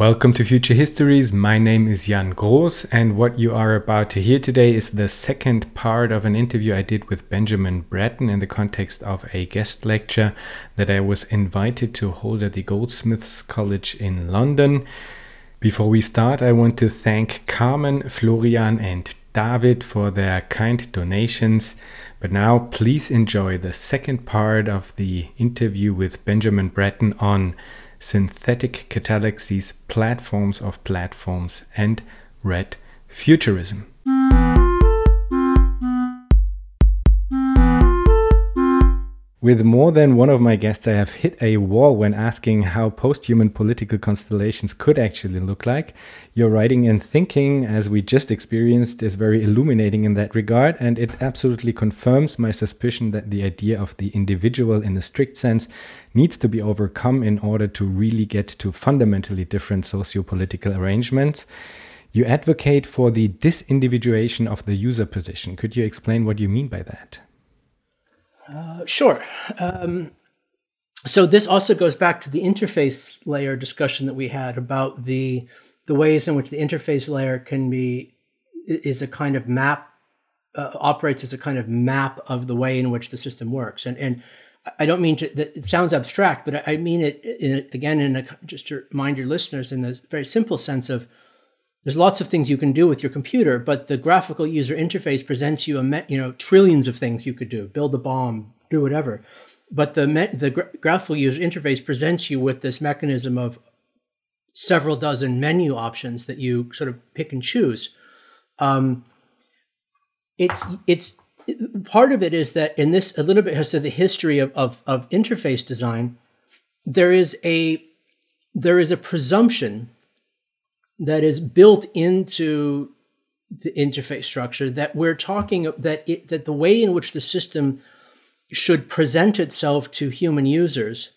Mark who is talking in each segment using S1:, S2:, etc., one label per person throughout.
S1: Welcome to Future Histories. My name is Jan Groß, and what you are about to hear today is the second part of an interview I did with Benjamin Bratton in the context of a guest lecture that I was invited to hold at the Goldsmiths College in London. Before we start, I want to thank Carmen, Florian, and David for their kind donations. But now, please enjoy the second part of the interview with Benjamin Bratton on synthetic catallaxies, platforms of platforms, and red futurism. With more than one of my guests, I have hit a wall when asking how post human political constellations could actually look like. Your writing and thinking, as we just experienced, is very illuminating in that regard, and it absolutely confirms my suspicion that the idea of the individual in a strict sense needs to be overcome in order to really get to fundamentally different socio political arrangements. You advocate for the disindividuation of the user position. Could you explain what you mean by that?
S2: Sure. Um, so this also goes back to the interface layer discussion that we had about the the ways in which the interface layer can be is a kind of map uh, operates as a kind of map of the way in which the system works and and I don't mean to that it sounds abstract but I mean it in, again in a, just to remind your listeners in this very simple sense of there's lots of things you can do with your computer, but the graphical user interface presents you a you know trillions of things you could do: build a bomb, do whatever. But the the gra- graphical user interface presents you with this mechanism of several dozen menu options that you sort of pick and choose. Um, it's it's part of it is that in this a little bit has to the history of, of, of interface design. There is a there is a presumption that is built into the interface structure that we're talking that it, that the way in which the system should present itself to human users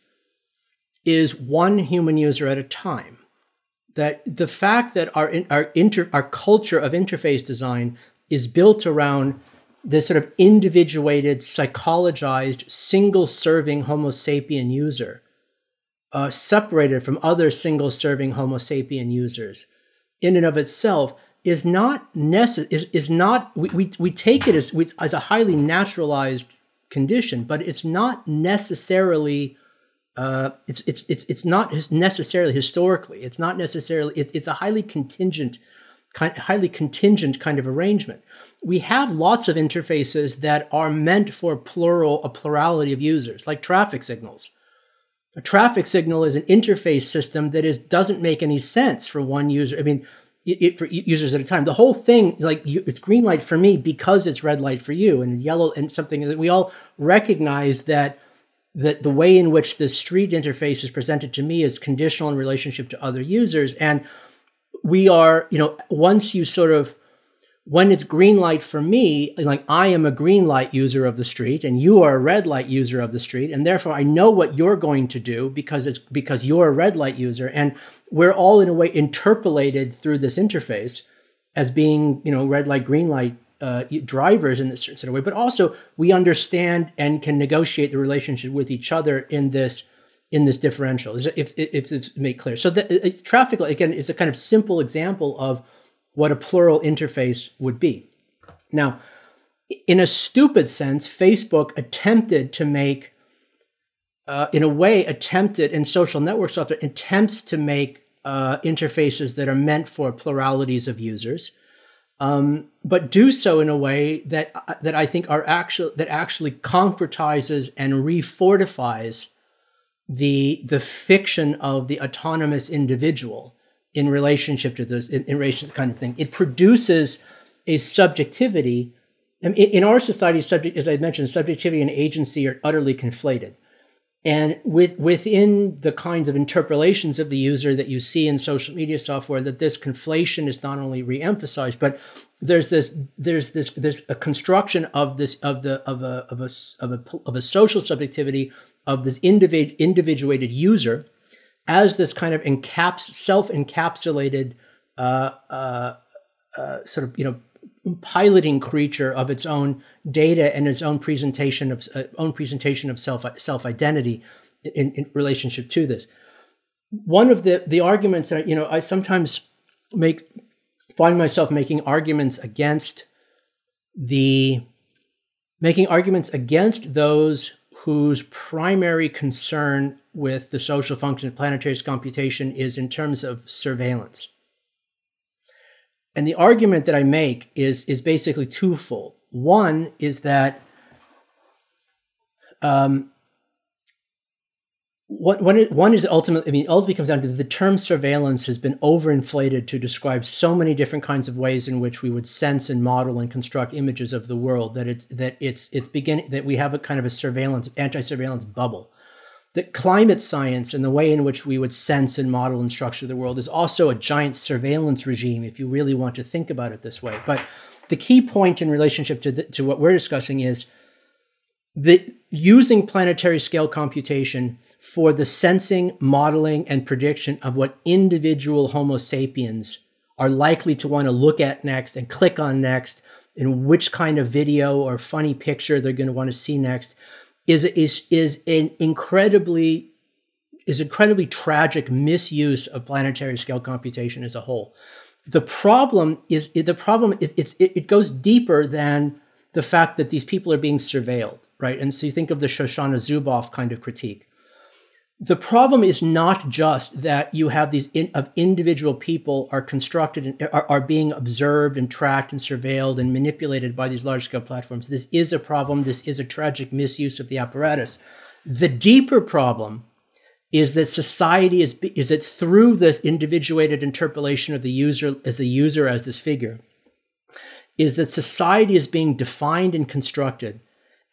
S2: is one human user at a time. That the fact that our our inter, our culture of interface design is built around this sort of individuated psychologized single serving homo sapien user uh, separated from other single serving homo sapien users in and of itself is not necess- is, is not we, we, we take it as, as a highly naturalized condition but it's not necessarily uh, it's, it's, it's, it's not necessarily historically. It's not necessarily it, it's a highly contingent kind, highly contingent kind of arrangement. We have lots of interfaces that are meant for plural a plurality of users like traffic signals a traffic signal is an interface system that is doesn't make any sense for one user. I mean, it, it, for users at a time. The whole thing, like you, it's green light for me because it's red light for you, and yellow and something that we all recognize that that the way in which the street interface is presented to me is conditional in relationship to other users, and we are, you know, once you sort of when it's green light for me, like I am a green light user of the street and you are a red light user of the street, and therefore I know what you're going to do because it's because you're a red light user, and we're all in a way interpolated through this interface as being, you know, red light, green light uh, drivers in this sort of way. But also we understand and can negotiate the relationship with each other in this in this differential. If if, if it's made clear, so the, uh, traffic light again is a kind of simple example of what a plural interface would be. Now, in a stupid sense, Facebook attempted to make, uh, in a way, attempted in social network software, attempts to make uh, interfaces that are meant for pluralities of users, um, but do so in a way that uh, that I think are actual that actually concretizes and refortifies the the fiction of the autonomous individual in relationship to this, in, in relation to kind of thing. It produces a subjectivity. I mean, in our society, subject, as I mentioned, subjectivity and agency are utterly conflated. And with, within the kinds of interpolations of the user that you see in social media software, that this conflation is not only re-emphasized, but there's this there's this there's a construction of this of the of a of a of a, of a social subjectivity of this individ, individuated user as this kind of encaps self-encapsulated uh, uh, uh, sort of you know piloting creature of its own data and its own presentation of uh, own presentation of self self identity in, in relationship to this. one of the the arguments that you know I sometimes make find myself making arguments against the making arguments against those whose primary concern with the social function of planetary computation is in terms of surveillance. And the argument that I make is, is basically twofold. One is that um, what, one, one is ultimately, I mean, ultimately comes down to the term surveillance has been overinflated to describe so many different kinds of ways in which we would sense and model and construct images of the world that it's that it's it's beginning that we have a kind of a surveillance anti-surveillance bubble. That climate science and the way in which we would sense and model and structure the world is also a giant surveillance regime if you really want to think about it this way. But the key point in relationship to the, to what we're discussing is that using planetary scale computation for the sensing, modeling, and prediction of what individual Homo sapiens are likely to want to look at next and click on next, and which kind of video or funny picture they're going to want to see next, is is is an incredibly is incredibly tragic misuse of planetary scale computation as a whole. The problem is the problem it, it's it, it goes deeper than the fact that these people are being surveilled, right? And so you think of the Shoshana Zuboff kind of critique the problem is not just that you have these in, of individual people are constructed and are, are being observed and tracked and surveilled and manipulated by these large scale platforms. This is a problem. This is a tragic misuse of the apparatus. The deeper problem is that society is is that through this individuated interpolation of the user as the user as this figure, is that society is being defined and constructed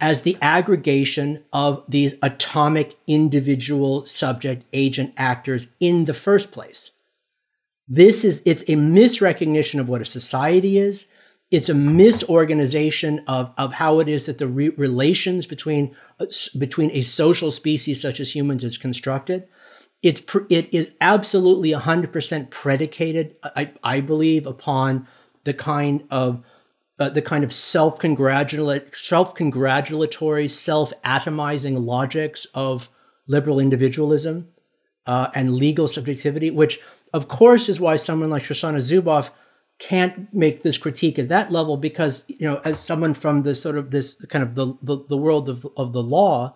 S2: as the aggregation of these atomic individual subject agent actors in the first place. This is it's a misrecognition of what a society is. It's a misorganization of, of how it is that the re- relations between between a social species such as humans is constructed. It's it is absolutely 100% predicated, I, I believe, upon the kind of uh, the kind of self-congratulatory, self-congratulatory, self-atomizing logics of liberal individualism uh, and legal subjectivity, which of course is why someone like Shoshana Zuboff can't make this critique at that level because you know as someone from the sort of this kind of the the, the world of, of the law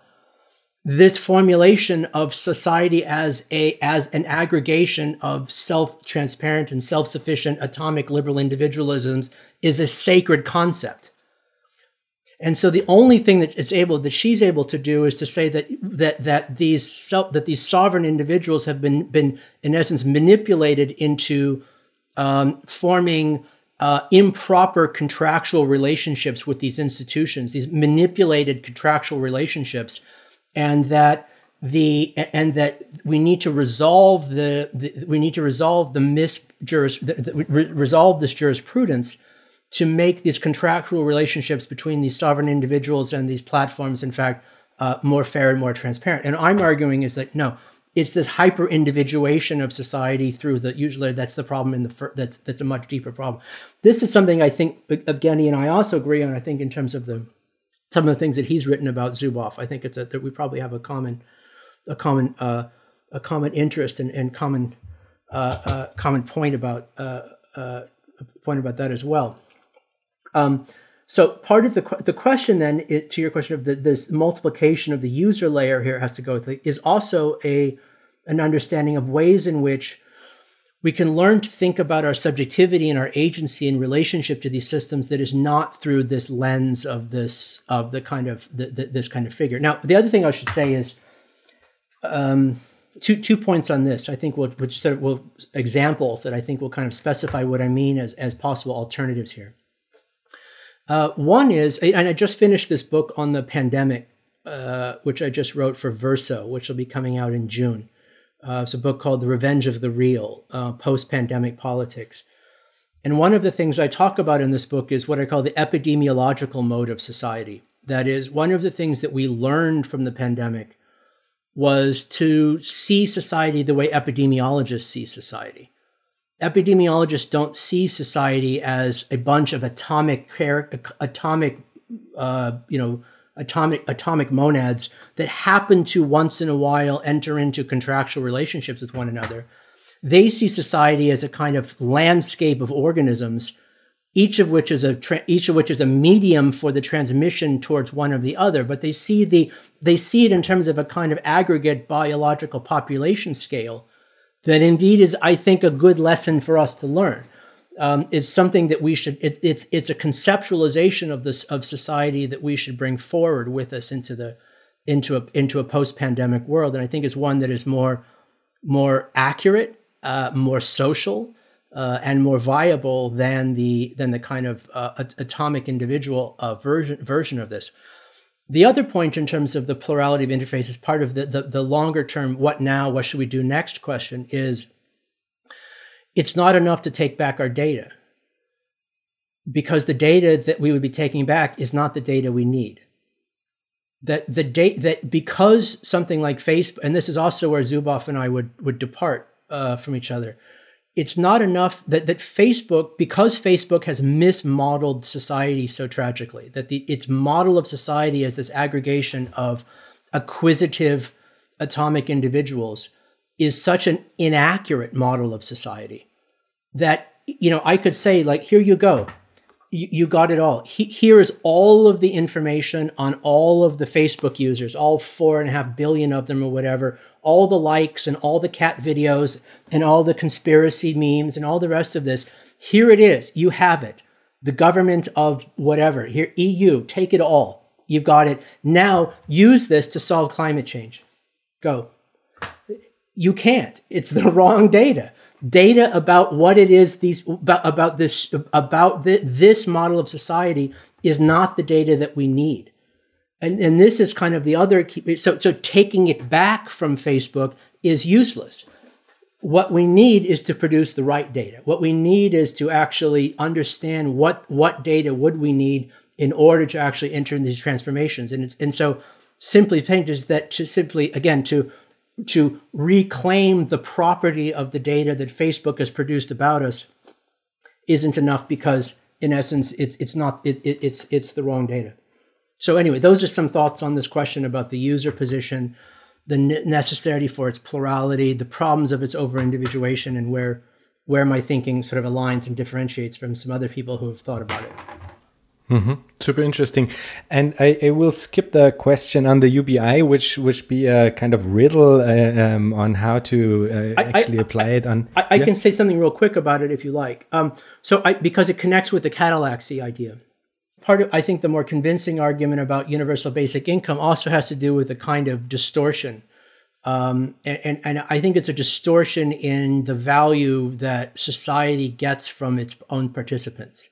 S2: this formulation of society as a as an aggregation of self-transparent and self-sufficient atomic liberal individualisms is a sacred concept. And so the only thing that it's able that she's able to do is to say that that that these self that these sovereign individuals have been been in essence manipulated into um, forming uh, improper contractual relationships with these institutions, these manipulated contractual relationships and that the and that we need to resolve the, the we need to resolve the misjuris the, the, re, resolve this jurisprudence to make these contractual relationships between these sovereign individuals and these platforms in fact uh, more fair and more transparent. And i'm arguing is that no it's this hyper individuation of society through the usually that's the problem in the fir- that's that's a much deeper problem. This is something i think evgeny and i also agree on i think in terms of the some of the things that he's written about Zuboff. I think it's a, that we probably have a common, a common, uh, a common interest and, and common, uh, uh, common point about uh, uh, point about that as well. Um, so part of the the question then it, to your question of the, this multiplication of the user layer here has to go with is also a an understanding of ways in which we can learn to think about our subjectivity and our agency in relationship to these systems that is not through this lens of this of the kind of the, the, this kind of figure. Now, the other thing I should say is um, two two points on this. I think will which sort of will examples that I think will kind of specify what I mean as as possible alternatives here. Uh, one is, and I just finished this book on the pandemic, uh, which I just wrote for Verso, which will be coming out in June. Uh, it's a book called The Revenge of the Real uh, Post Pandemic Politics. And one of the things I talk about in this book is what I call the epidemiological mode of society. That is, one of the things that we learned from the pandemic was to see society the way epidemiologists see society. Epidemiologists don't see society as a bunch of atomic, atomic, uh, you know, atomic atomic monads that happen to once in a while enter into contractual relationships with one another. They see society as a kind of landscape of organisms, each of which is a tra- each of which is a medium for the transmission towards one or the other. But they see the they see it in terms of a kind of aggregate biological population scale that indeed is, I think, a good lesson for us to learn um, is something that we should. It, it's it's a conceptualization of this of society that we should bring forward with us into the into a into a post pandemic world, and I think is one that is more more accurate, uh, more social, uh, and more viable than the than the kind of uh, atomic individual uh, version version of this. The other point in terms of the plurality of interfaces, part of the, the, the longer term, what now, what should we do next question is it's not enough to take back our data because the data that we would be taking back is not the data we need. That the date that because something like Facebook, and this is also where Zuboff and I would would depart uh, from each other. It's not enough that that Facebook, because Facebook has mismodeled society so tragically, that the its model of society as this aggregation of acquisitive atomic individuals is such an inaccurate model of society that you know i could say like here you go. You, you got it all. He, here is all of the information on all of the facebook users all four and a half billion of them or whatever all the likes and all the cat videos and all the conspiracy memes and all the rest of this. Here it is. You have it. The government of whatever. Here eu take it all. You've got it. Now use this to solve climate change. Go you can't. It's the wrong data. Data about what it is these about, about this about the, this model of society is not the data that we need. And, and this is kind of the other key. So, so taking it back from Facebook is useless. What we need is to produce the right data. What we need is to actually understand what, what data would we need in order to actually enter in these transformations. And it's, and so simply put is that to simply, again, to to reclaim the property of the data that Facebook has produced about us isn't enough because in essence it's it's not it, it, it's it's the wrong data. So anyway, those are some thoughts on this question about the user position, the necessity for its plurality, the problems of its over individuation, and where where my thinking sort of aligns and differentiates from some other people who have thought about it.
S1: Mm-hmm. Super interesting, and I, I, will skip the question on the UBI, which which be a kind of riddle uh, um, on how to uh, I, actually
S2: I,
S1: apply it on.
S2: I, yeah? can say something real quick about it if you like. Um, so, because it connects with the catallaxy idea. Part of I think the more convincing argument about universal basic income also has to do with a kind of distortion. Um, and, and, and I think it's a distortion in the value that society gets from its own participants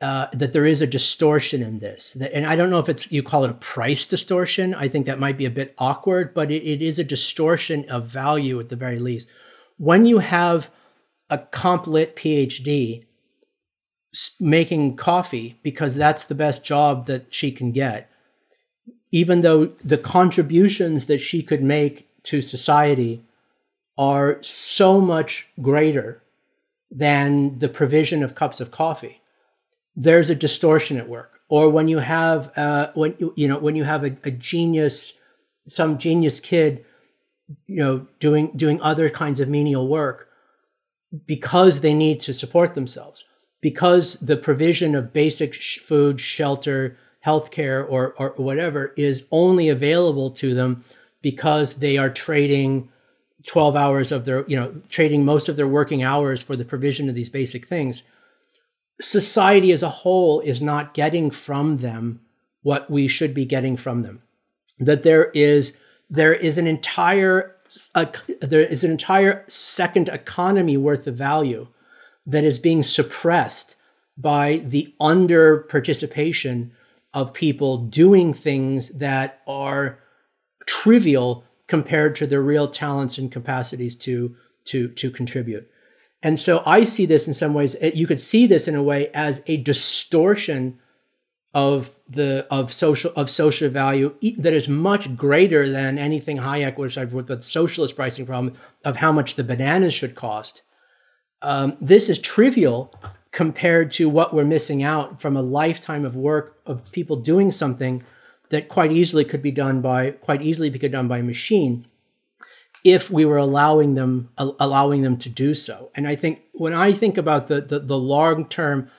S2: uh, that there is a distortion in this. And I don't know if it's you call it a price distortion. I think that might be a bit awkward, but it, it is a distortion of value at the very least. When you have a comp lit PhD making coffee because that's the best job that she can get, even though the contributions that she could make to society are so much greater than the provision of cups of coffee there's a distortion at work. Or when you have uh, when you know when you have a, a, genius some genius kid you know doing doing other kinds of menial work because they need to support themselves. Because the provision of basic sh- food shelter healthcare or or whatever is only available to them because they are trading 12 hours of their you know trading most of their working hours for the provision of these basic things society as a whole is not getting from them what we should be getting from them. That there is there is an entire there is an entire second economy worth of value that is being suppressed by the under participation of people doing things that are trivial compared to their real talents and capacities to to to contribute. And so I see this in some ways, you could see this in a way as a distortion of the of social of social value that is much greater than anything Hayek would have with the socialist pricing problem of how much the bananas should cost. Um, this is trivial compared to what we're missing out from a lifetime of work of people doing something that quite easily could be done by quite easily be done by a machine if we were allowing them allowing them to do so. And I think when I think about the the, the long term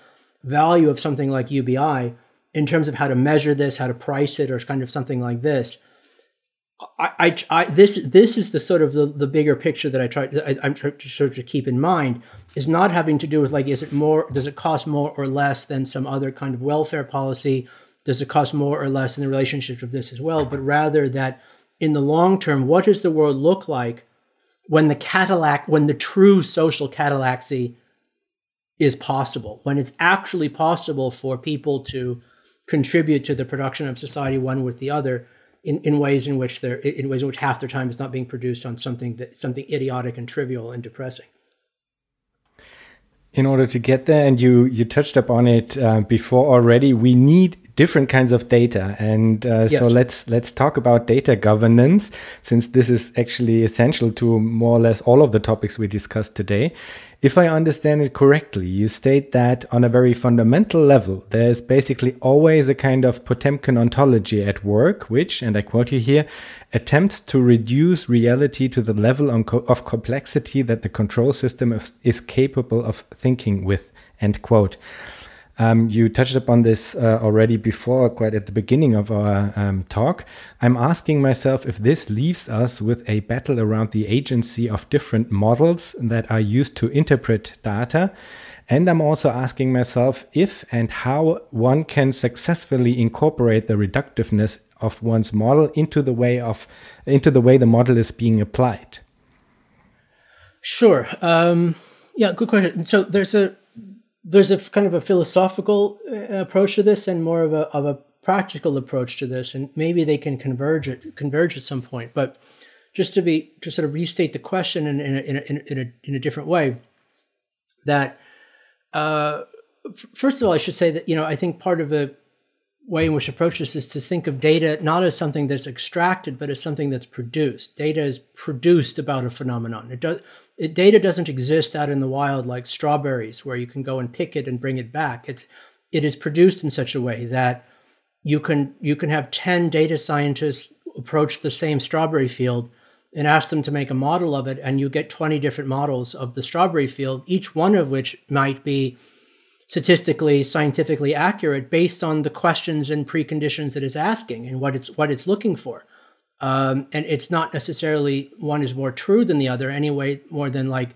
S2: value of something like UBI in terms of how to measure this, how to price it, or kind of something like this. I, I, I this this is the sort of the, the bigger picture that I try I, I'm trying to sort of keep in mind is not having to do with like is it more does it cost more or less than some other kind of welfare policy does it cost more or less in the relationship of this as well but rather that in the long term, what does the world look like when the catallaxy, when the true social catallaxy is possible, when it's actually possible for people to contribute to the production of society one with the other in, in ways in which they're in ways in which half their time is not being produced on something that something idiotic and trivial and depressing?
S1: In order to get there and you you touched upon it uh, before already we need different kinds of data. And uh, yes. so let's let's talk about data governance since this is actually essential to more or less all of the topics we discussed today. If i understand it correctly you state that on a very fundamental level there's basically always a kind of potemkin ontology at work which and i quote you here attempts to reduce reality to the level of complexity that the control system is capable of thinking with end quote um, you touched upon this uh, already before, quite at the beginning of our um, talk. I'm asking myself if this leaves us with a battle around the agency of different models that are used to interpret data. And I'm also asking myself if and how one can successfully incorporate the reductiveness of one's model into the way of into the way the model is being applied.
S2: Sure. Um, yeah, good question. So there's a there's a kind of a philosophical uh, approach to this and more of a, of a practical approach to this, and maybe they can converge at, converge at some point. But just to be to sort of restate the question in, in, a, in, a, in, a, in a different way, that uh, f- first of all, I should say that you know I think part of the way in which approach this is to think of data not as something that's extracted, but as something that's produced. Data is produced about a phenomenon. It does it, data doesn't exist out in the wild like strawberries where you can go and pick it and bring it back. It's it is produced in such a way that you can you can have 10 data scientists approach the same strawberry field and ask them to make a model of it and you get 20 different models of the strawberry field each one of which might be statistically scientifically accurate based on the questions and preconditions that it's asking and what it's what it's looking for um, and it's not necessarily one is more true than the other anyway, more than like,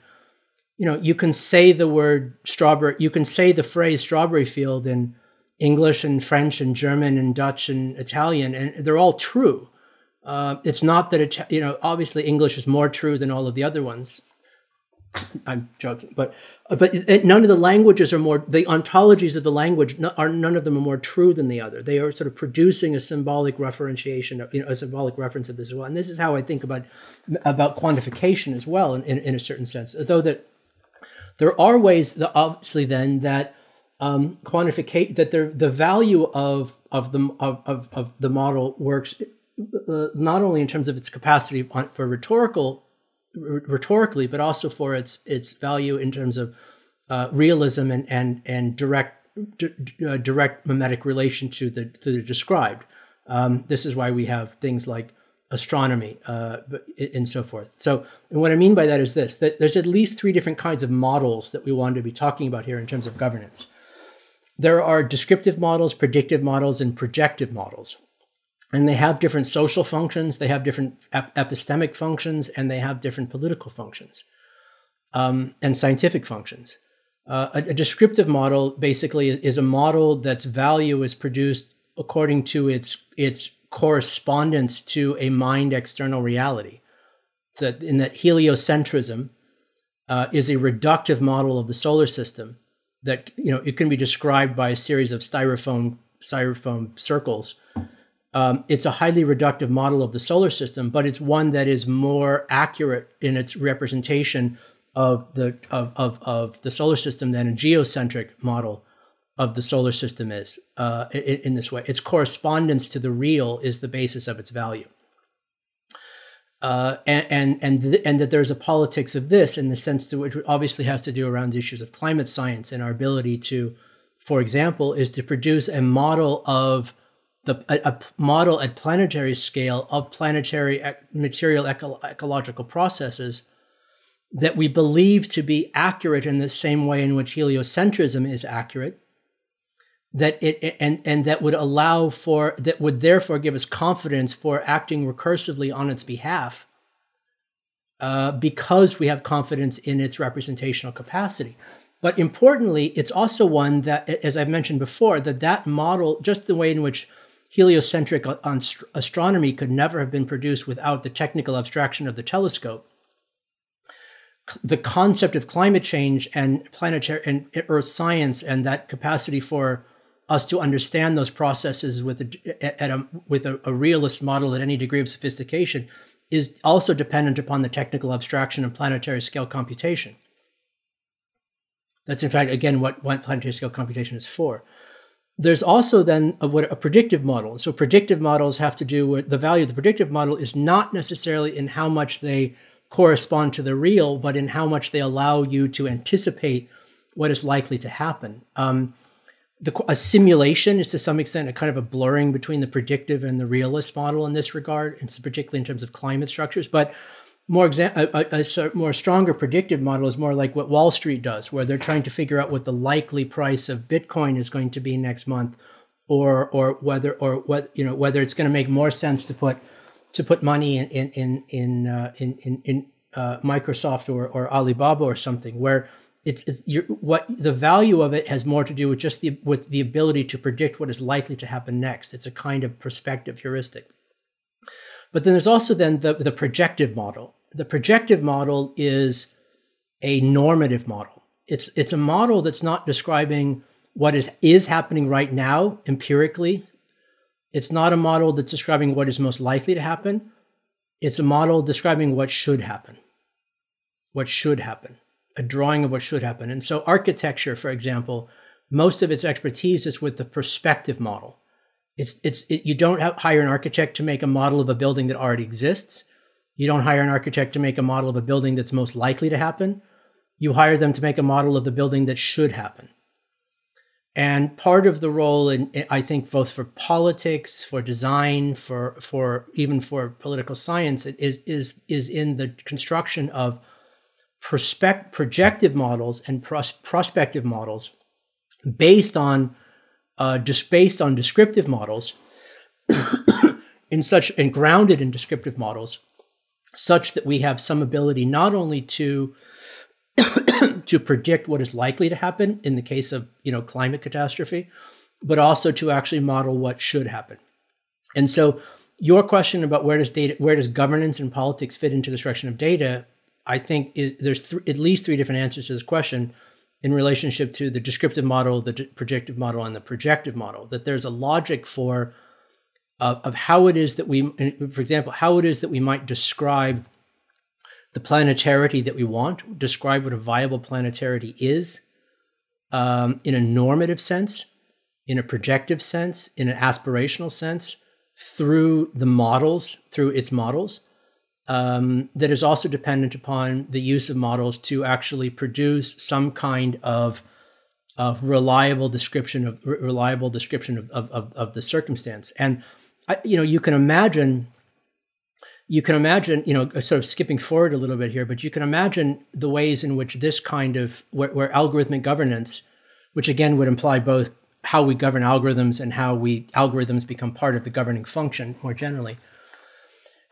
S2: you know, you can say the word strawberry, you can say the phrase strawberry field in English and French and German and Dutch and Italian, and they're all true. Uh, it's not that it, you know, obviously English is more true than all of the other ones. I'm joking, but but none of the languages are more the ontologies of the language are none of them are more true than the other. They are sort of producing a symbolic referentiation, you know, a symbolic reference of this as well. And this is how I think about about quantification as well, in, in, in a certain sense. Though that there are ways that obviously then that um, quantificate that the the value of of the of, of, of the model works uh, not only in terms of its capacity for rhetorical rhetorically, but also for its its value in terms of uh, realism and and and direct d- uh, direct mimetic relation to the to the described. Um, this is why we have things like astronomy uh, and so forth. So, and what I mean by that is this: that there's at least three different kinds of models that we want to be talking about here in terms of governance. There are descriptive models, predictive models, and projective models and they have different social functions, they have different ep- epistemic functions, and they have different political functions um, and scientific functions. Uh, a, a, descriptive model basically is a model that's value is produced according to its its correspondence to a mind external reality. That in that heliocentrism uh, is a reductive model of the solar system that you know it can be described by a series of styrofoam styrofoam circles um, it's a highly reductive model of the solar system, but it's one that is more accurate in its representation of the of, of, of the solar system than a geocentric model of the solar system is uh, in, in, this way. Its correspondence to the real is the basis of its value. Uh, and and and, th- and that there's a politics of this in the sense to which obviously has to do around issues of climate science and our ability to, for example, is to produce a model of the a, a model at planetary scale of planetary material eco- ecological processes that we believe to be accurate in the same way in which heliocentrism is accurate that it and and that would allow for that would therefore give us confidence for acting recursively on its behalf uh, because we have confidence in its representational capacity. But importantly it's also one that as i've mentioned before that that model just the way in which heliocentric astronomy could never have been produced without the technical abstraction of the telescope the concept of climate change and planetary and earth science and that capacity for us to understand those processes with a, at a, with a, a realist model at any degree of sophistication is also dependent upon the technical abstraction of planetary scale computation. That's in fact again what, what planetary scale computation is for. There's also then a, what a predictive model. So predictive models have to do with the value of the predictive model is not necessarily in how much they correspond to the real, but in how much they allow you to anticipate what is likely to happen. Um, the, a simulation is to some extent a kind of a blurring between the predictive and the realist model in this regard, and particularly in terms of climate structures. But more exa- a, a, a, more stronger predictive model is more like what Wall Street does, where they're trying to figure out what the likely price of Bitcoin is going to be next month, or or whether or what you know whether it's going to make more sense to put to put money in in in in uh, in, in, in uh, Microsoft or or Alibaba or something where it's it's what the value of it has more to do with just the with the ability to predict what is likely to happen next. It's a kind of perspective heuristic. But then there's also then the, the projective model. The projective model is a normative model. It's it's a model that's not describing what is is happening right now empirically. It's not a model that's describing what is most likely to happen. It's a model describing what should happen. What should happen a drawing of what should happen. And so, architecture, for example, most of its expertise is with the perspective model. It's it's it, you don't have, hire an architect to make a model of a building that already exists. You don't hire an architect to make a model of a building that's most likely to happen. You hire them to make a model of the building that should happen. And part of the role, in I think, both for politics, for design, for for even for political science, is is is in the construction of prospect, projective models and pros, prospective models based on uh, just based on descriptive models in such and grounded in descriptive models such that we have some ability not only to to predict what is likely to happen in the case of you know climate catastrophe but also to actually model what should happen. And so your question about where does data where does governance and politics fit into the direction of data I think it, there's th- at least three different answers to this question in relationship to the descriptive model, the projective model, and the projective model. That there's a logic for uh, of how it is that we, for example, how it is that we might describe the planetarity that we want, describe what a viable planetarity is um, in a normative sense, in a projective sense, in an aspirational sense, through the models, through its models um, that is also dependent upon the use of models to actually produce some kind of of reliable description of reliable description of, of, of, the circumstance. And I, you know, you can imagine you can imagine, you know, sort of skipping forward a little bit here, but you can imagine the ways in which this kind of where, where algorithmic governance, which again would imply both how we govern algorithms and how we algorithms become part of the governing function more generally,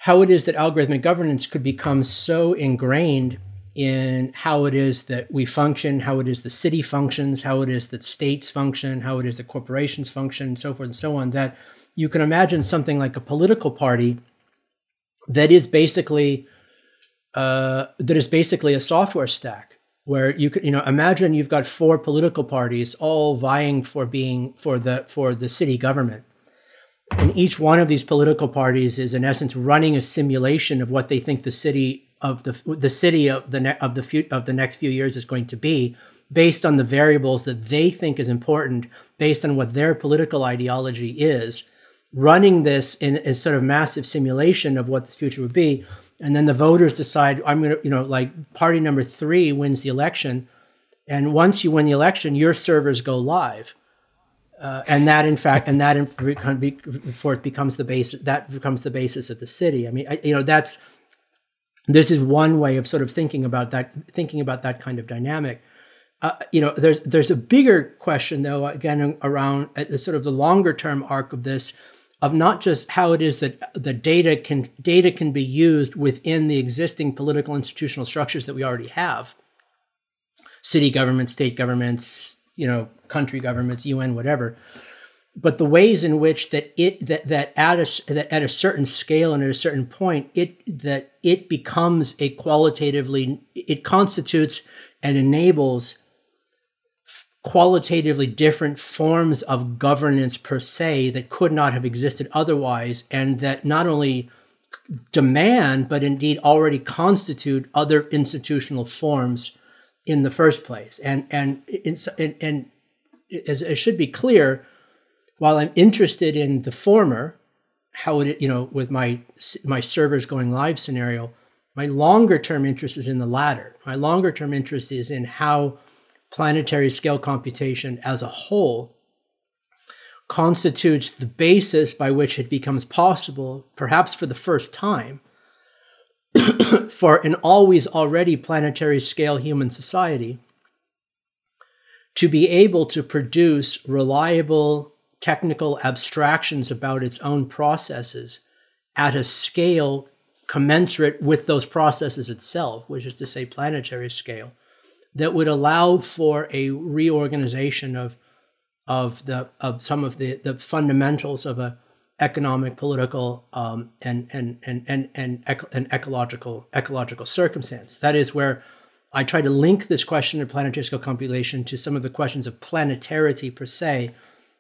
S2: how it is that algorithmic governance could become so ingrained in how it is that we function, how it is the city functions, how it is that states function, how it is that corporations function, and so forth and so on, that you can imagine something like a political party that is basically uh, that is basically a software stack where you could you know imagine you've got four political parties all vying for being for the for the city government and each one of these political parties is, in essence, running a simulation of what they think the city of the the city of the ne- of the few, of the next few years is going to be, based on the variables that they think is important, based on what their political ideology is. Running this in a sort of massive simulation of what this future would be, and then the voters decide, I'm going to, you know, like party number three wins the election, and once you win the election, your servers go live uh, and that in fact, and that in forth becomes the base. That becomes the basis of the city. I mean, I, you know, that's this is one way of sort of thinking about that, thinking about that kind of dynamic. Uh, you know, there's there's a bigger question though, again around uh, the sort of the longer term arc of this, of not just how it is that the data can data can be used within the existing political institutional structures that we already have, city governments, state governments, you know, country governments, UN, whatever, but the ways in which that it that that at a that at a certain scale and at a certain point it that it becomes a qualitatively it constitutes and enables qualitatively different forms of governance per se that could not have existed otherwise, and that not only demand, but indeed already constitute other institutional forms in the first place. And and and, and as it should be clear, while I'm interested in the former, how it you know with my my servers going live scenario, my longer term interest is in the latter. My longer term interest is in how planetary scale computation as a whole constitutes the basis by which it becomes possible, perhaps for the first time, for an always already planetary scale human society to be able to produce reliable technical abstractions about its own processes at a scale commensurate with those processes itself, which is to say, planetary scale that would allow for a reorganization of of the of some of the the fundamentals of a economic, political, um, and, and and and and and ecological ecological circumstance. That is where I try to link this question of planetary scale computation to some of the questions of planetarity per se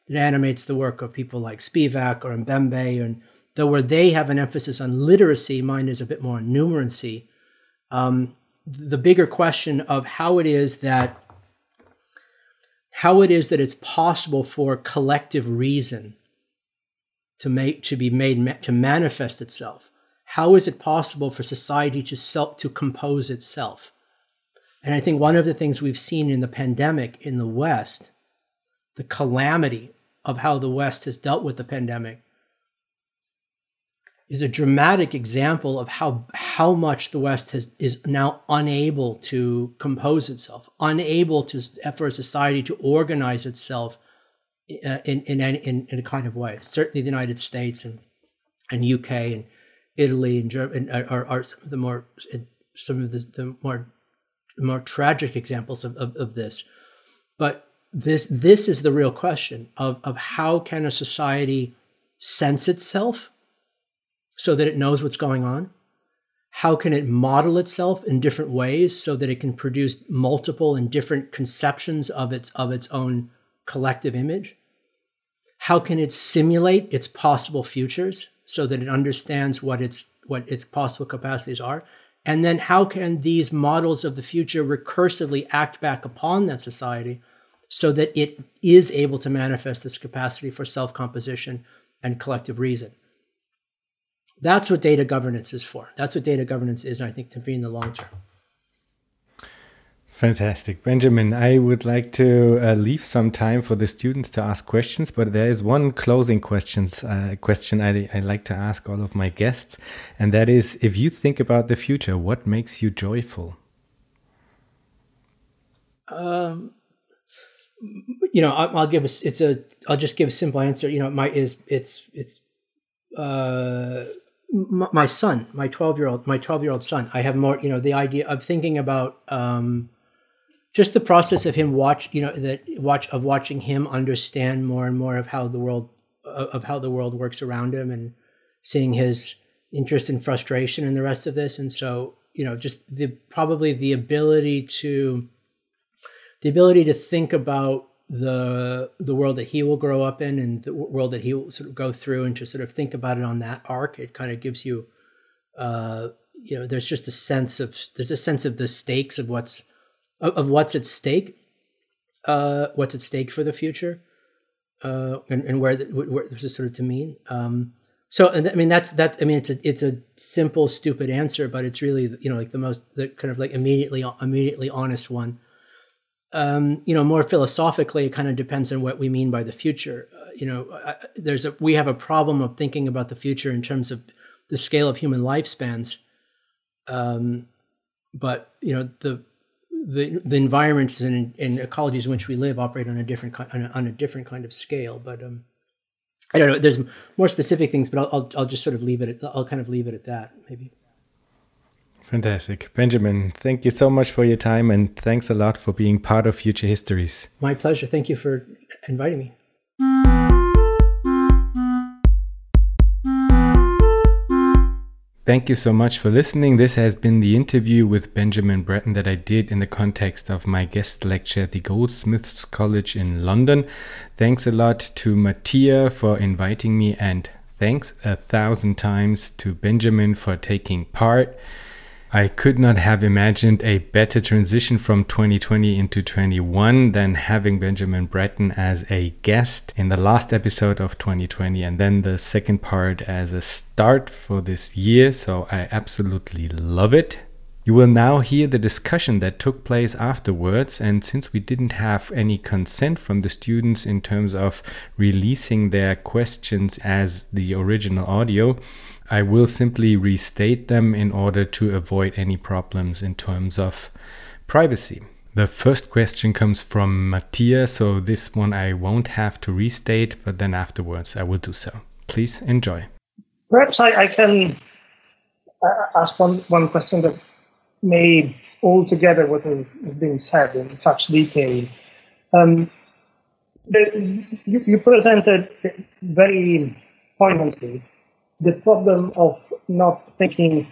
S2: that animates the work of people like Spivak or Mbembe, and though where they have an emphasis on literacy, mine is a bit more on numeracy. Um, the bigger question of how it is that how it is that it's possible for collective reason to make to be made to manifest itself? How is it possible for society to self to compose itself? And i think one of the things we've seen in the pandemic in the west the calamity of how the west has dealt with the pandemic is a dramatic example of how how much the West has is now unable to compose itself, unable to for a society to organize itself Uh, in in, in in a kind of way. Certainly, the United States and and UK and Italy and Germany uh, are, are some of the more uh, some of the, the more more tragic examples of, of, of this. But this this is the real question of of how can a society sense itself so that it knows what's going on? How can it model itself in different ways so that it can produce multiple and different conceptions of its of its own collective image? How can it simulate its possible futures so that it understands what its what its possible capacities are? And then how can these models of the future recursively act back upon that society so that it is able to manifest this capacity for self-composition and collective reason? That's what data governance is for. That's what data governance is, I think, to be in the long term.
S1: Fantastic. Benjamin, I would like to uh, leave some time for the students to ask questions, but there is one closing questions, uh, question I, I like to ask all of my guests, and that is if you think about the future, what makes you joyful?
S2: Um, you know, I'll, I'll give a, it's a, I'll just give a simple answer. You know, my is, it's, it's, uh, my son, my 12 year old, my 12 year old son, I have more, you know, the idea of thinking about um, just the process of him watch, you know, that watch of watching him understand more and more of how the world, of how the world works around him and seeing his interest and frustration and the rest of this. And so, you know, just the, probably the ability to, the ability to think about the the world that he will grow up in and the world that he will sort of go through and to sort of think about it on that arc it kind of gives you uh you know there's just a sense of there's a sense of the stakes of what's of, of what's at stake uh what's at stake for the future uh and, and where, the, where this is sort of to mean um so and i mean that's that i mean it's a it's a simple stupid answer but it's really you know like the most the kind of like immediately immediately honest one um, you know, more philosophically, it kind of depends on what we mean by the future. Uh, you know, uh, there's a we have a problem of thinking about the future in terms of the scale of human lifespans. Um, but you know, the the the environments and, and ecologies in which we live operate on a different on a, on a different kind of scale. But um, I don't know. There's more specific things, but I'll, I'll, I'll just sort of leave it. At, I'll kind of leave it at that, maybe.
S1: Fantastic. Benjamin, thank you so much for your time and thanks a lot for being part of Future Histories.
S2: My pleasure. Thank you for inviting me.
S1: Thank you so much for listening. This has been the interview with Benjamin Bratton that I did in the context of my guest lecture at the Goldsmiths College in London. Thanks a lot to Mattia for inviting me, and thanks a thousand times to Benjamin for taking part. I could not have imagined a better transition from 2020 into 21 than having Benjamin Bratton as a guest in the last episode of 2020 and then the second part as a start for this year. So I absolutely love it. You will now hear the discussion that took place afterwards, and since we didn't have any consent from the students in terms of releasing their questions as the original audio, I will simply restate them in order to avoid any problems in terms of privacy. The first question comes from Mattia, so this one I won't have to restate, but then afterwards I will do so. Please enjoy.
S3: Perhaps I, I can uh, ask one, one question that may altogether what has been said in such detail. Um, the, you, you presented very poignantly the problem of not thinking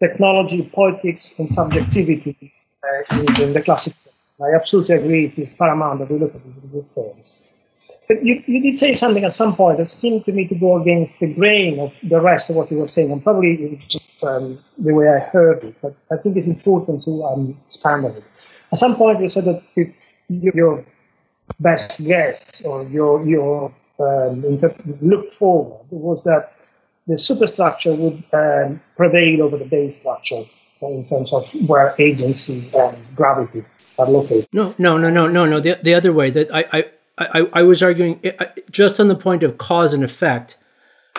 S3: technology, politics, and subjectivity uh, in, in, the classic. I absolutely agree. It is paramount that we look at these, terms. But you, you did say something at some point that seemed to me to go against the grain of the rest of what you were saying, and probably it was just um, the way I heard it. But I think it's important to um, expand on it. At some point, you said that your best guess or your your um, look forward was that the superstructure would um, prevail over the base structure in terms of where agency and gravity are located.
S2: No, no, no, no, no, no. The, the other way that I, I, I, I was arguing just on the point of cause and effect.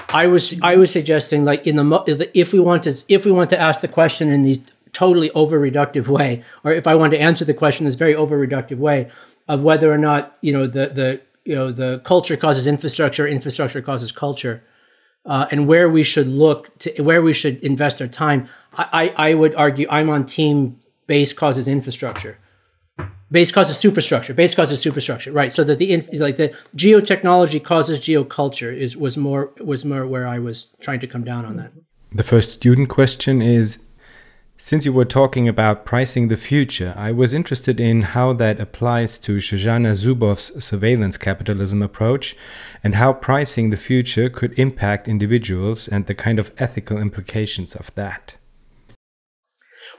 S2: I was I was suggesting like in the if we want to if we want to ask the question in these totally over reductive way, or if I want to answer the question in this very over reductive way of whether or not you know the the you know the culture causes infrastructure, infrastructure causes culture uh, and where we should look to where we should invest our time. I, I, I would argue I'm on team base causes infrastructure. Base causes superstructure. Base causes superstructure, right? So that the like the geotechnology causes geoculture is was more was more where I was trying to come down on that.
S1: The first student question is since you were talking about pricing the future, I was interested in how that applies to Shoshana Zuboff's surveillance capitalism approach and how pricing the future could impact individuals and the kind of ethical implications of that.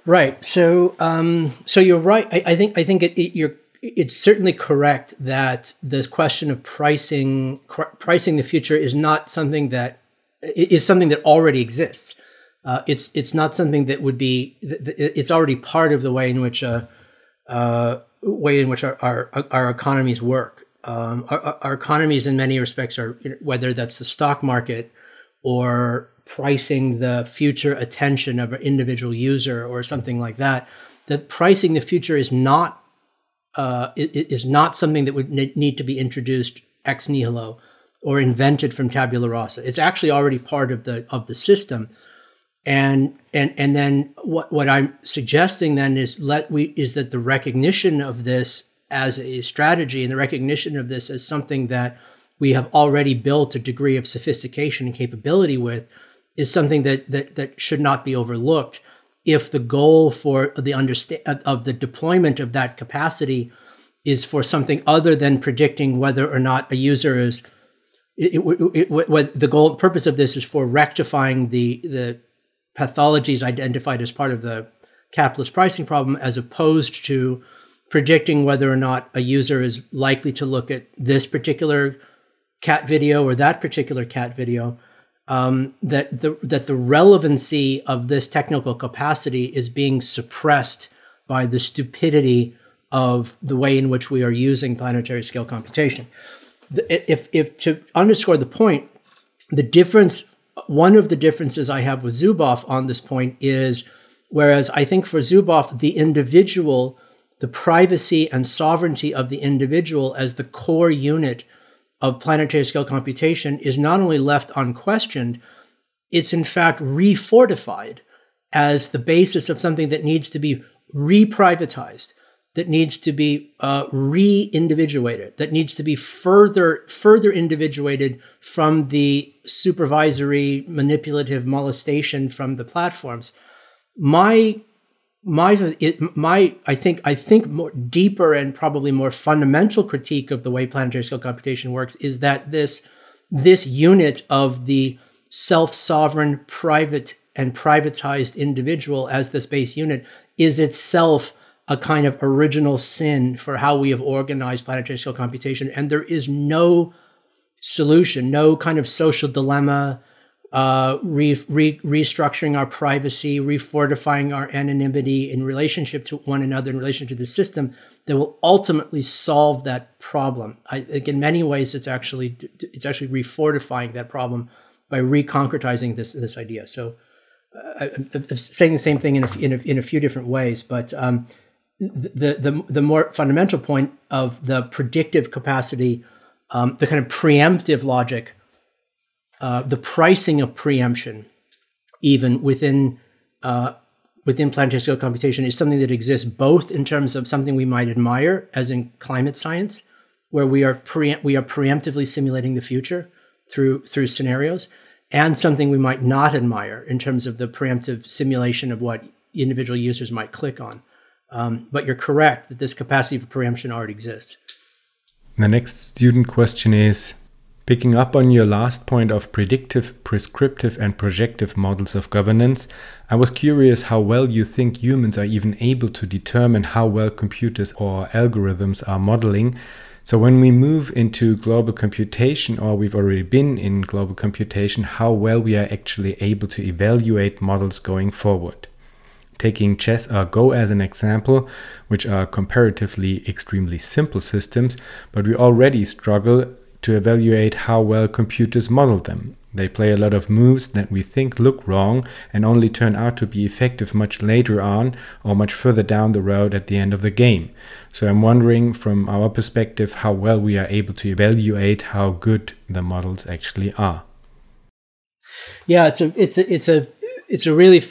S2: Right. So, um, so you're right. I, I think I think it, it, you're it's certainly correct that the question of pricing pricing the future is not something that is something that already exists uh, it's it's not something that would be. It's already part of the way in which uh, uh, way in which our our, our economies work. Um, our, our, economies, in many respects, are whether that's the stock market or pricing the future attention of an individual user or something like that. That pricing the future is not uh, is not something that would need to be introduced ex nihilo or invented from tabula rasa. It's actually already part of the of the system and and and then what what I'm suggesting then is let we is that the recognition of this as a strategy and the recognition of this as something that we have already built a degree of sophistication and capability with is something that that that should not be overlooked. If the goal for the understand of the deployment of that capacity is for something other than predicting whether or not a user is it, it, it, the goal purpose of this is for rectifying the the pathologies identified as part of the capitalist pricing problem as opposed to predicting whether or not a user is likely to look at this particular cat video or that particular cat video um, that the that the relevancy of this technical capacity is being suppressed by the stupidity of the way in which we are using planetary scale computation. If, if to underscore the point, the difference, one of the differences I have with Zuboff on this point is whereas I think for Zuboff, the individual, the privacy and sovereignty of the individual as the core unit of planetary scale computation is not only left unquestioned, it's in fact refortified as the basis of something that needs to be reprivatized that needs to be uh, re-individuated, that needs to be further further individuated from the supervisory manipulative molestation from the platforms. My my it, my I think I think more deeper and probably more fundamental critique of the way planetary scale computation works is that this this unit of the self-sovereign private and privatized individual as the space unit is itself a kind of original sin for how we have organized planetary scale computation. And there is no solution, no kind of social dilemma, uh, re- re- restructuring our privacy, refortifying our anonymity in relationship to one another, in relation to the system, that will ultimately solve that problem. I think in many ways it's actually it's actually refortifying that problem by reconcretizing this this idea. So uh, I'm saying the same thing in a, in a, in a few different ways, but um, the, the, the more fundamental point of the predictive capacity, um, the kind of preemptive logic, uh, the pricing of preemption, even within uh, within planetary scale computation, is something that exists both in terms of something we might admire, as in climate science, where we are pre- we are preemptively simulating the future through through scenarios, and something we might not admire in terms of the preemptive simulation of what individual users might click on. Um, but you're correct that this capacity for preemption already exists.
S1: The next student question is Picking up on your last point of predictive, prescriptive, and projective models of governance, I was curious how well you think humans are even able to determine how well computers or algorithms are modeling. So, when we move into global computation, or we've already been in global computation, how well we are actually able to evaluate models going forward taking chess or Go as an example, which are comparatively extremely simple systems, but we already struggle to evaluate how well computers model them. They play a lot of moves that we think look wrong and only turn out to be effective much later on or much further down the road at the end of the game. So I'm wondering from our perspective how well we are able to evaluate how good the models actually are.
S2: Yeah, it's a it's a it's a it's a really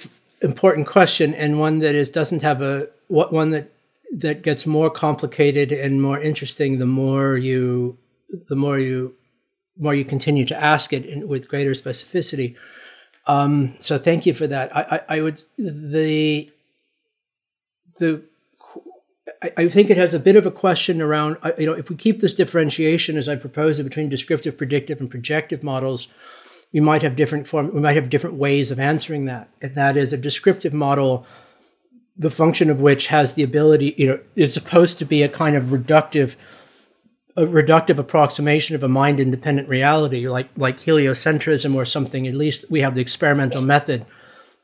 S2: important question and one that is doesn't have a what one that that gets more complicated and more interesting the more you the more you more you continue to ask it in, with greater specificity. Um, so thank you for that. I, I, I would the the I, I think it has a bit of a question around you know if we keep this differentiation as I propose it between descriptive, predictive, and projective models we might have different form we might have different ways of answering that. And that is a descriptive model the function of which has the ability you know is supposed to be a kind of reductive a reductive approximation of a mind independent reality like like heliocentrism or something. At least we have the experimental method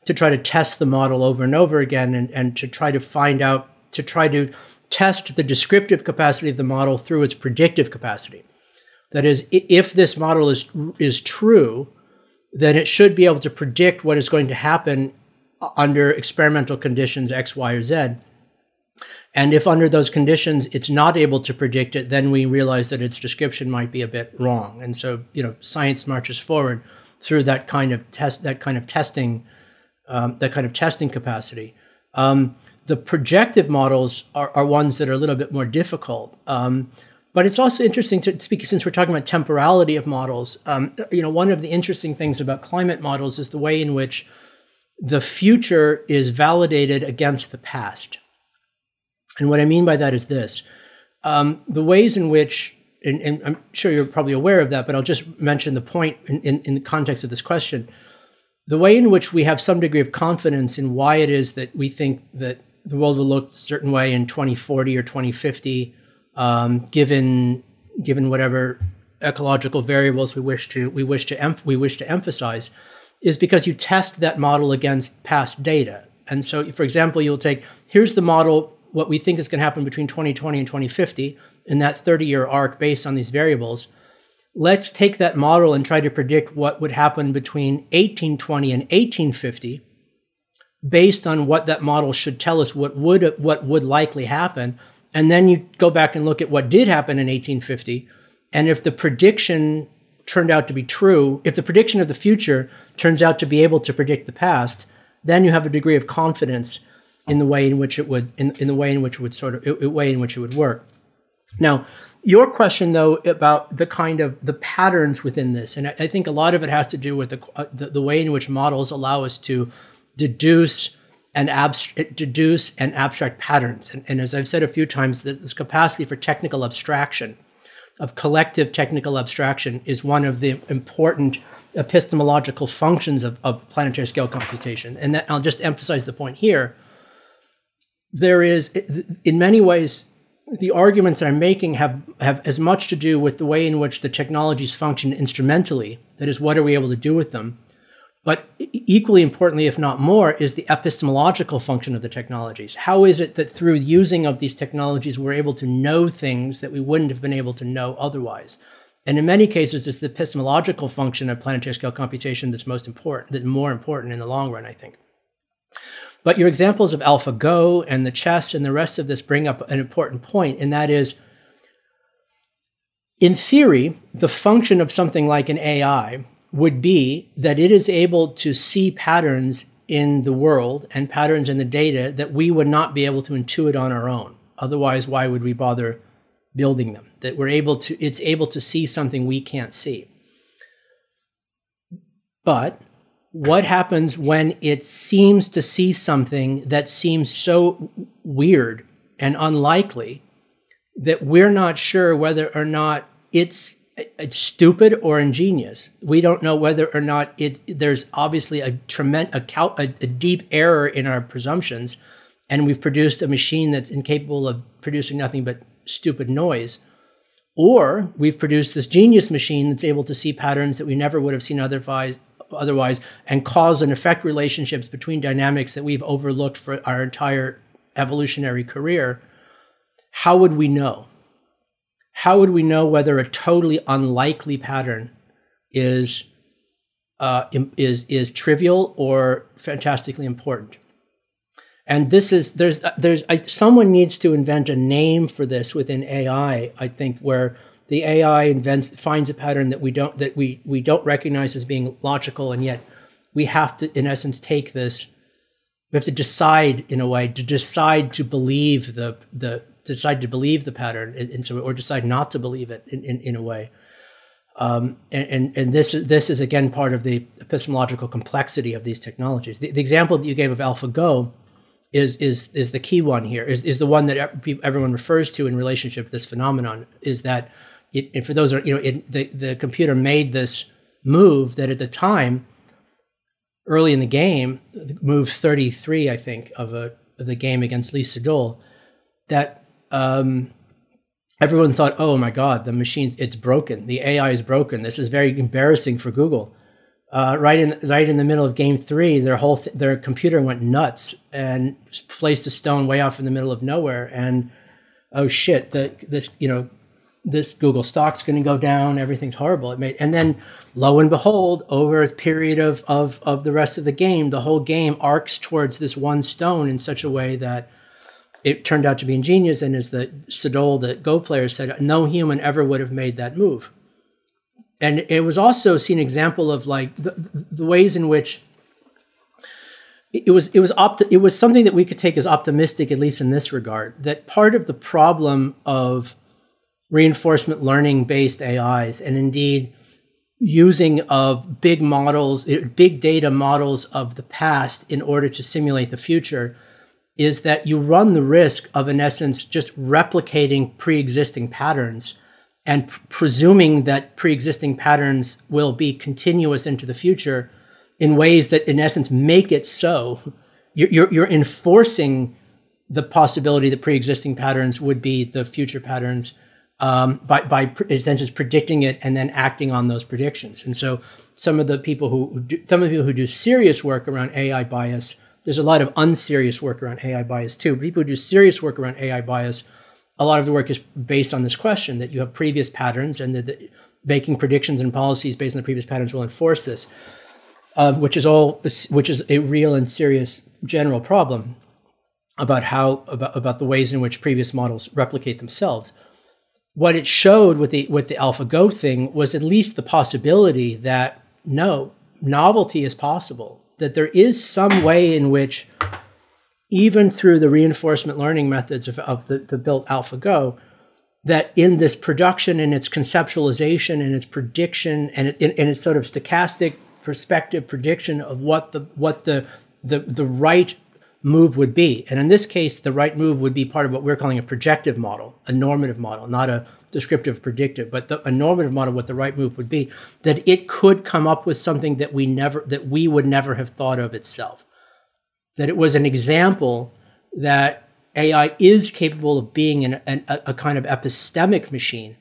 S2: to try to test the model over and over again and, and to try to find out to try to test the descriptive capacity of the model through its predictive capacity. That is if this model is is true then it should be able to predict what is going to happen under experimental conditions X, Y, or Z. And if under those conditions it's not able to predict it, then we realize that its description might be a bit wrong. And so, you know, science marches forward through that kind of test, that kind of testing, um, that kind of testing capacity. Um, the projective models are, are, ones that are a little bit more difficult. Um, but it's also interesting to speak since we're talking about temporality of models. Um, you know, one of the interesting things about climate models is the way in which the future is validated against the past. And what I mean by that is this: um, the ways in which, and, and, I'm sure you're probably aware of that, but I'll just mention the point in, in, in the context of this question. The way in which we have some degree of confidence in why it is that we think that the world will look a certain way in 2040 or 2050 um, given given whatever ecological variables we wish to we wish to em- we wish to emphasize, is because you test that model against past data. And so, for example, you'll take here's the model what we think is going to happen between 2020 and 2050 in that 30 year arc based on these variables. Let's take that model and try to predict what would happen between 1820 and 1850 based on what that model should tell us what would what would likely happen and then you go back and look at what did happen in 1850 and if the prediction turned out to be true if the prediction of the future turns out to be able to predict the past then you have a degree of confidence in the way in which it would in, in the way in which it would sort of a way in which it would work. Now your question though about the kind of the patterns within this and i, I think a lot of it has to do with the, uh, the, the way in which models allow us to deduce and abstract, deduce and abstract patterns. And, and, as I've said a few times, this, this, capacity for technical abstraction, of collective technical abstraction, is one of the important epistemological functions of, of planetary scale computation. And that, I'll just emphasize the point here. There is, in many ways, the arguments I'm making have, have as much to do with the way in which the technologies function instrumentally, that is, what are we able to do with them, but equally importantly, if not more, is the epistemological function of the technologies. How is it that through using of these technologies, we're able to know things that we wouldn't have been able to know otherwise? And in many cases, it's the epistemological function of planetary scale computation that's most important, that's more important in the long run, I think. But your examples of AlphaGo and the chess and the rest of this bring up an important point, and that is, in theory, the function of something like an AI would be that it is able to see patterns in the world and patterns in the data that we would not be able to intuit on our own. Otherwise, why would we bother building them? That we're able to, it's able to see something we can't see. But what happens when it seems to see something that seems so weird and unlikely that we're not sure whether or not it's it's stupid or ingenious. We don't know whether or not it. There's obviously a tremendous, a, a, deep error in our presumptions, and we've produced a machine that's incapable of producing nothing but stupid noise. Or we've produced this genius machine that's able to see patterns that we never would have seen otherwise, otherwise, and cause and effect relationships between dynamics that we've overlooked for our entire evolutionary career. How would we know? How would we know whether a totally unlikely pattern is uh, is is trivial or fantastically important? And this is there's there's I, someone needs to invent a name for this within AI. I think where the AI invents finds a pattern that we don't that we we don't recognize as being logical, and yet we have to in essence take this. We have to decide in a way to decide to believe the the decide to believe the pattern and, and so or decide not to believe it in, in, in a way. Um, and, and, and this this is again part of the epistemological complexity of these technologies. The, the example that you gave of AlphaGo is is is the key one here is, is the one that everyone refers to in relationship to this phenomenon is that it, and for those are you know it, the, the computer made this move that at the time early in the game move 33 i think of a of the game against Lee Sedol that um, everyone thought, "Oh my God, the machine it's broken. The AI is broken. This is very embarrassing for Google." Uh, right in right in the middle of Game Three, their whole th- their computer went nuts and placed a stone way off in the middle of nowhere. And oh shit, the this you know this Google stock's going to go down. Everything's horrible. It made and then lo and behold, over a period of of of the rest of the game, the whole game arcs towards this one stone in such a way that it turned out to be ingenious, and as the Sedol, the Go player, said, no human ever would have made that move. And it was also seen example of like the, the ways in which it was it was opt- it was something that we could take as optimistic, at least in this regard, that part of the problem of reinforcement learning based AIs, and indeed using of big models, eh, big data models of the past in order to simulate the future is that you run the risk of, in essence, just replicating pre existing patterns and pr- presuming that pre existing patterns will be continuous into the future in ways that, in essence, make it so. You're, you're, enforcing the possibility that pre existing patterns would be the future patterns um, by, by essentially predicting it and then acting on those predictions. And so, some of the people who, do, some of the people who do serious work around AI bias There's a lot of unserious work around AI bias too. People who do serious work around AI bias, a lot of the work is based on this question that you have previous patterns and that making predictions and policies based on the previous patterns will enforce this, um, which is all which is a real and serious general problem about how about, about the ways in which previous models replicate themselves. What it showed with the with the AlphaGo thing was at least the possibility that no novelty is possible that there is some way in which, even through the reinforcement learning methods of, of the, the built AlphaGo, that in this production and its conceptualization and its prediction and, it, and its sort of stochastic perspective prediction of what the what the, the the right move would be. And in this case, the right move would be part of what we're calling a projective model, a normative model, not a descriptive predictive, but the, a normative model, what the right move would be, that it could come up with something that we never, that we would never have thought of itself. That it was an example that AI is capable of being an, an, a kind of epistemic machine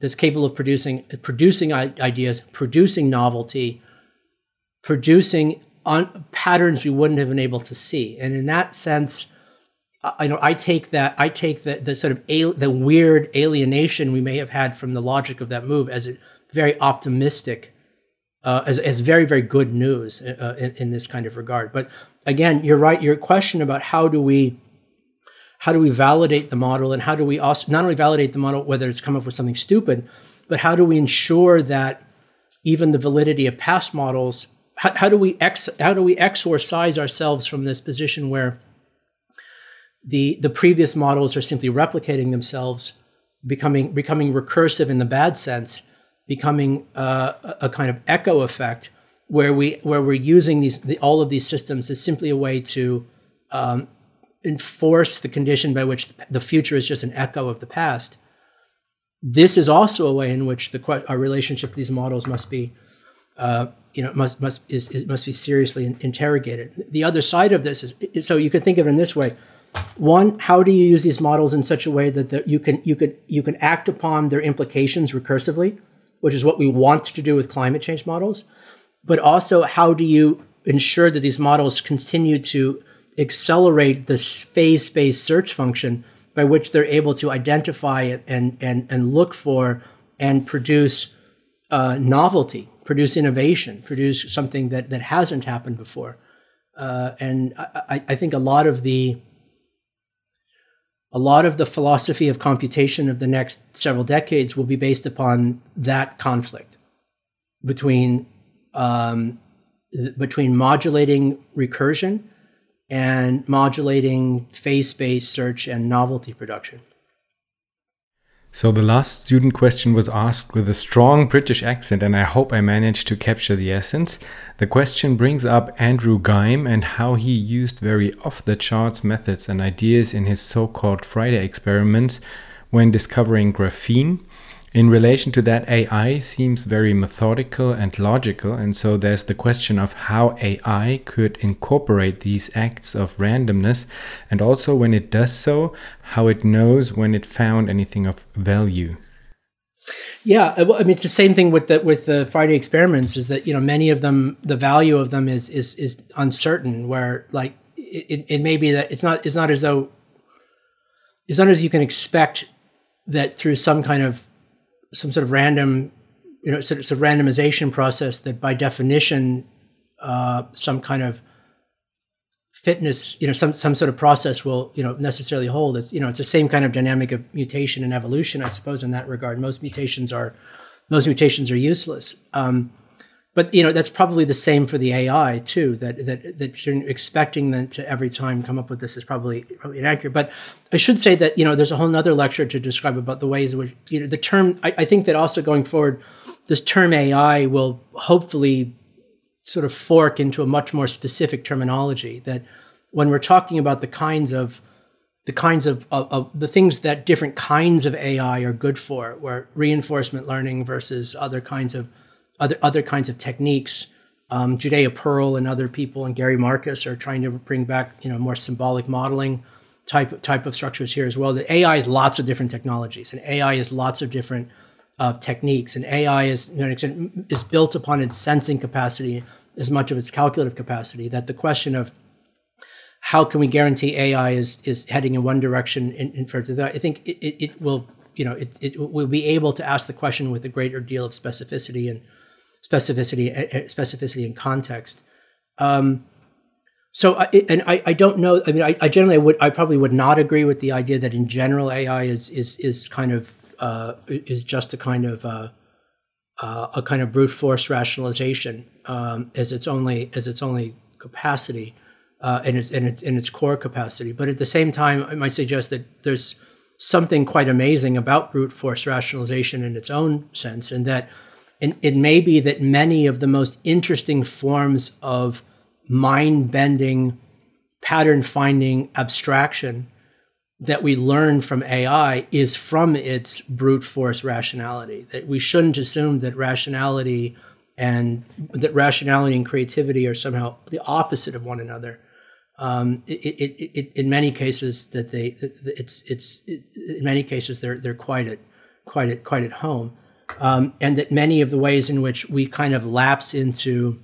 S2: that's capable of producing producing ideas, producing novelty, producing patterns we wouldn't have been able to see. And in that sense, I know I take that I take the, the sort of al- the weird alienation we may have had from the logic of that move as a very optimistic, uh, as as very very good news uh, in, in this kind of regard. But again, you're right. Your question about how do we how do we validate the model and how do we also not only validate the model whether it's come up with something stupid, but how do we ensure that even the validity of past models how, how do we ex how do we exorcise ourselves from this position where the the previous models are simply replicating themselves, becoming becoming recursive in the bad sense, becoming uh, a, kind of echo effect where we where we're using these the, all of these systems is simply a way to um, enforce the condition by which the future is just an echo of the past. This is also a way in which the our relationship to these models must be, uh, you know, must must is, is, must be seriously interrogated. The other side of this is so you could think of it in this way: one, how do you use these models in such a way that the, you can you could you can act upon their implications recursively, which is what we want to do with climate change models, but also how do you ensure that these models continue to accelerate the phase space search function by which they're able to identify and and and look for and produce uh, novelty, produce innovation, produce something that that hasn't happened before. Uh, and I, I think a lot of the a lot of the philosophy of computation of the next several decades will be based upon that conflict between um, between modulating recursion and modulating phase space search and novelty production.
S1: So the last student question was asked with a strong British accent, and I hope I managed to capture the essence. The question brings up Andre Geim and how he used very off the charts methods and ideas in his so called Friday experiments when discovering graphene in relation to that, AI seems very methodical and logical, and so there's the question of how AI could incorporate these acts of randomness, and also when it does so, how it knows when it found anything of value.
S2: Yeah, uh, I mean it's the same thing with the with the Friday experiments. Is that you know many of them the value of them is is is uncertain. Where like it, it may be that it's not it's not as though it's not as you can expect that through some kind of some sort of random, you know, it's a, randomization process that by definition, uh, some kind of fitness, you know, some some sort of process will, you know, necessarily hold. It's you know, it's the same kind of dynamic of mutation and evolution, I suppose, in that regard. Most mutations are most mutations are useless. Um, but you know that's probably the same for the AI too. That that that you're expecting them to every time come up with this is probably probably inaccurate. But I should say that you know there's a whole other lecture to describe about the ways in which you know the term. I, I think that also going forward, this term AI will hopefully sort of fork into a much more specific terminology. That when we're talking about the kinds of the kinds of, of, of, the things that different kinds of AI are good for, where reinforcement learning versus other kinds of other other kinds of techniques. Um, Judea Pearl and other people and Gary Marcus are trying to bring back you know more symbolic modeling type type of structures here as well. The AI is lots of different technologies, and AI is lots of different uh, techniques, and AI is you know, is built upon its sensing capacity as much of its calculative capacity. That the question of how can we guarantee AI is is heading in one direction in, in further that? I think it, it, it, will you know it, it will be able to ask the question with a greater deal of specificity and specificity eh, eh, specificity and context. Um, so and I, I don't know. I mean, I, I generally would I probably would not agree with the idea that in general AI is is is kind of uh, is just a kind of uh, uh, a kind of brute force rationalization um, as its only as its only capacity uh, in its in its in its core capacity. But at the same time, I might suggest that there's something quite amazing about brute force rationalization in its own sense, and that and it may be that many of the most interesting forms of mind bending, pattern finding abstraction that we learn from AI is from its brute force rationality. That we shouldn't assume that rationality and that rationality and creativity are somehow the opposite of one another. Um, it, it, it, in many cases, that they it's it's in many cases they're they're quite at quite at quite at home, um, and that many of the ways in which we kind of lapse into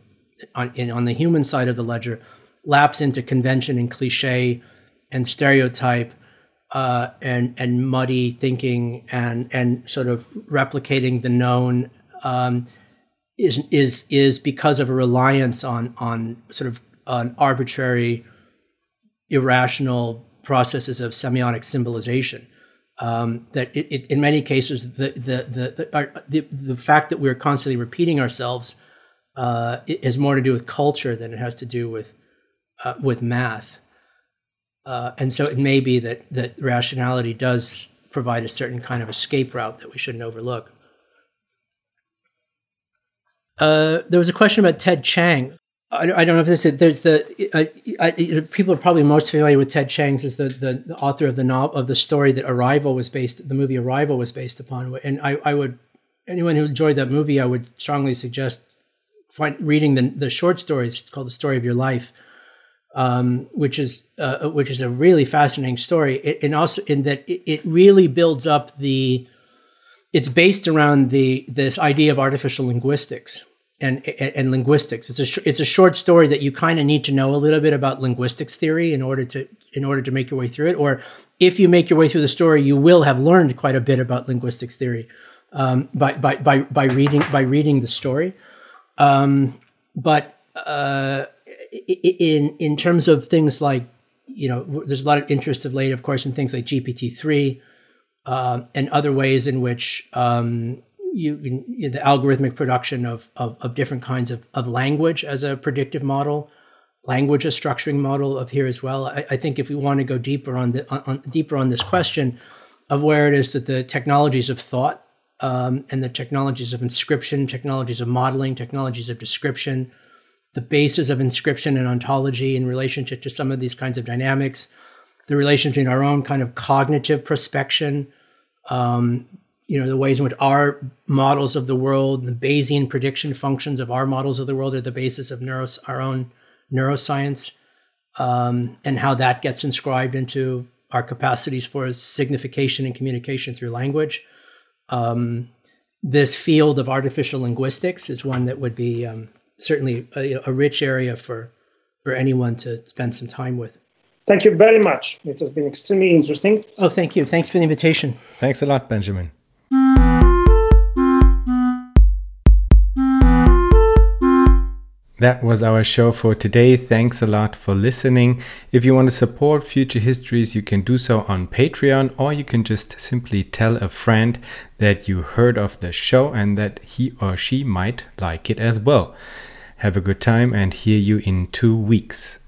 S2: on, in, on the human side of the ledger, lapse into convention and cliche and stereotype uh, and and muddy thinking and and sort of replicating the known um, is is is because of a reliance on on sort of on arbitrary, irrational processes of semiotic symbolization. Um, that it, it, in many cases the the the the, our, the the fact that we're constantly repeating ourselves uh, has more to do with culture than it has to do with uh, with math. Uh, and so it may be that that rationality does provide a certain kind of escape route that we shouldn't overlook. Uh, there was a question about Ted Chiang. I, don't know if this is, there's the uh, I, people are probably most familiar with Ted Chiang's as the, the, the author of the novel of the story that Arrival was based the movie Arrival was based upon and I, I would anyone who enjoyed that movie I would strongly suggest find, reading the, the short stories called The Story of Your Life, um, which is uh, which is a really fascinating story. It, and also in that it, it, really builds up the. It's based around the this idea of artificial linguistics and and, and linguistics. It's a sh- it's a short story that you kind of need to know a little bit about linguistics theory in order to in order to make your way through it. Or if you make your way through the story, you will have learned quite a bit about linguistics theory um, by, by by by reading by reading the story. Um, but uh, in in terms of things like you know, there's a lot of interest of late, of course, in things like GPT three uh, and other ways in which um, you, you, the algorithmic production of, of, of different kinds of, of language as a predictive model, language a structuring model of here as well. I, I think if we want to go deeper on the on, deeper on this question of where it is that the technologies of thought um, and the technologies of inscription, technologies of modeling, technologies of description, the basis of inscription and ontology in relationship to some of these kinds of dynamics, the relation between our own kind of cognitive prospection, um, you know, the ways in which our models of the world, the Bayesian prediction functions of our models of the world are the basis of neuros- our own neuroscience, um, and how that gets inscribed into our capacities for signification and communication through language. Um, this field of artificial linguistics is one that would be um, certainly a, a, rich area for for anyone to spend some time with.
S3: Thank you very much. It has been extremely interesting.
S2: Oh, thank you. Thanks for the invitation.
S1: Thanks a lot, Benjamin. That was our show for today. Thanks a lot for listening. If you want to support Future Histories, you can do so on Patreon, or you can just simply tell a friend that you heard of the show and that he or she might like it as well. Have a good time and hear you in two weeks.